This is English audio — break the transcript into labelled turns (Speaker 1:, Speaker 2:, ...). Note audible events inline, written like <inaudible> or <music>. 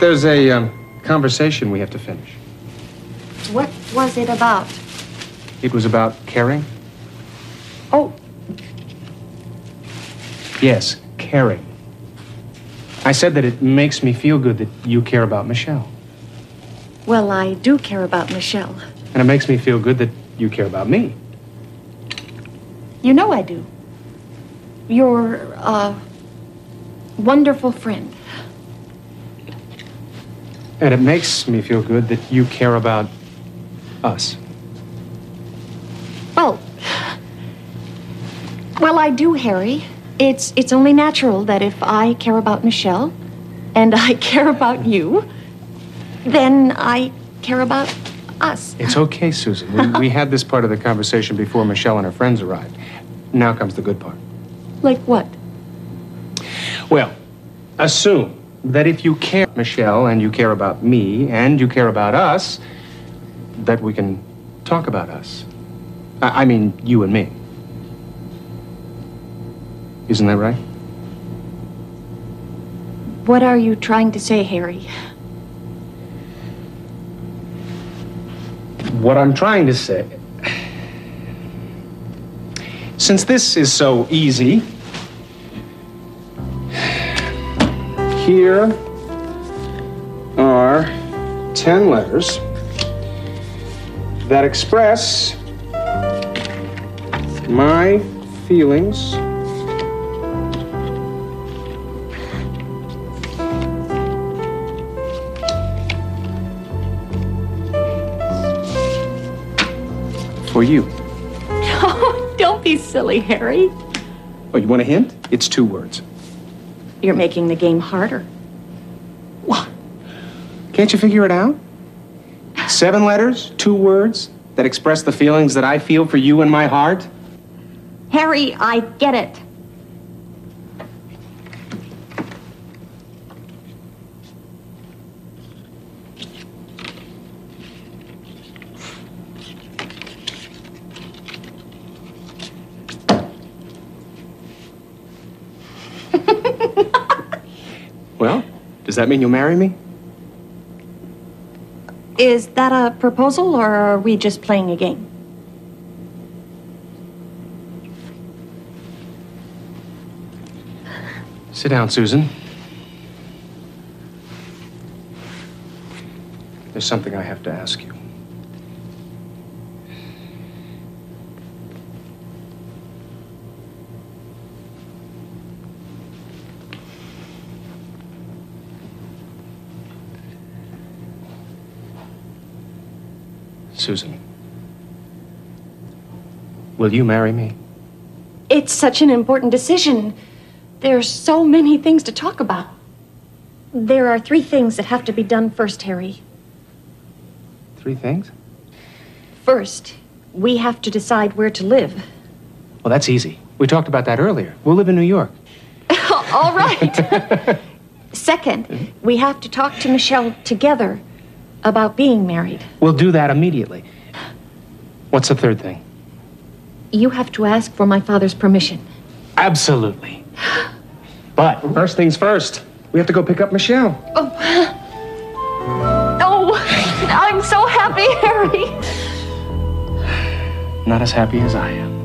Speaker 1: There's a um, conversation we have to finish.
Speaker 2: What was it about?
Speaker 1: It was about caring.
Speaker 2: Oh,
Speaker 1: Yes, caring. I said that it makes me feel good that you care about Michelle.
Speaker 2: well, I do care about Michelle.
Speaker 1: And it makes me feel good that you care about me.
Speaker 2: You know I do. You're a wonderful friend.
Speaker 1: And it makes me feel good that you care about us.
Speaker 2: Well, well, I do, Harry. It's it's only natural that if I care about Michelle, and I <laughs> care about you, then I care about us.
Speaker 1: It's okay, Susan. We, we had this part of the conversation before Michelle and her friends arrived. Now comes the good part.
Speaker 2: Like what?
Speaker 1: Well, assume that if you care, Michelle, and you care about me, and you care about us, that we can talk about us. I, I mean, you and me. Isn't that right?
Speaker 2: What are you trying to say, Harry?
Speaker 1: What I'm trying to say. Since this is so easy, here are 10 letters that express my feelings for you. <laughs>
Speaker 2: Oh, don't be silly, Harry.
Speaker 1: Oh, you want a hint? It's two words.
Speaker 2: You're making the game harder.
Speaker 1: What? Can't you figure it out? Seven letters, two words that express the feelings that I feel for you in my heart?
Speaker 2: Harry, I get it. <laughs>
Speaker 1: Well, does that mean you'll marry me?
Speaker 2: Is that a proposal, or are we just playing a game?
Speaker 1: Sit down, Susan. There's something I have to ask you. Susan, will you marry me?
Speaker 2: It's such an important decision. There are so many things to talk about. There are three things that have to be done first, Harry.
Speaker 1: Three things?
Speaker 2: First, we have to decide where to live.
Speaker 1: Well, that's easy. We talked about that earlier. We'll live in New York. <laughs>
Speaker 2: All right. <laughs> Second, we have to talk to Michelle together about being married.
Speaker 1: We'll do that immediately. What's the third thing?
Speaker 2: You have to ask for my father's permission.
Speaker 1: Absolutely. <gasps> But first things first, we have to go pick up Michelle.
Speaker 2: Oh, Oh, I'm so happy, Harry.
Speaker 1: Not as happy as I am.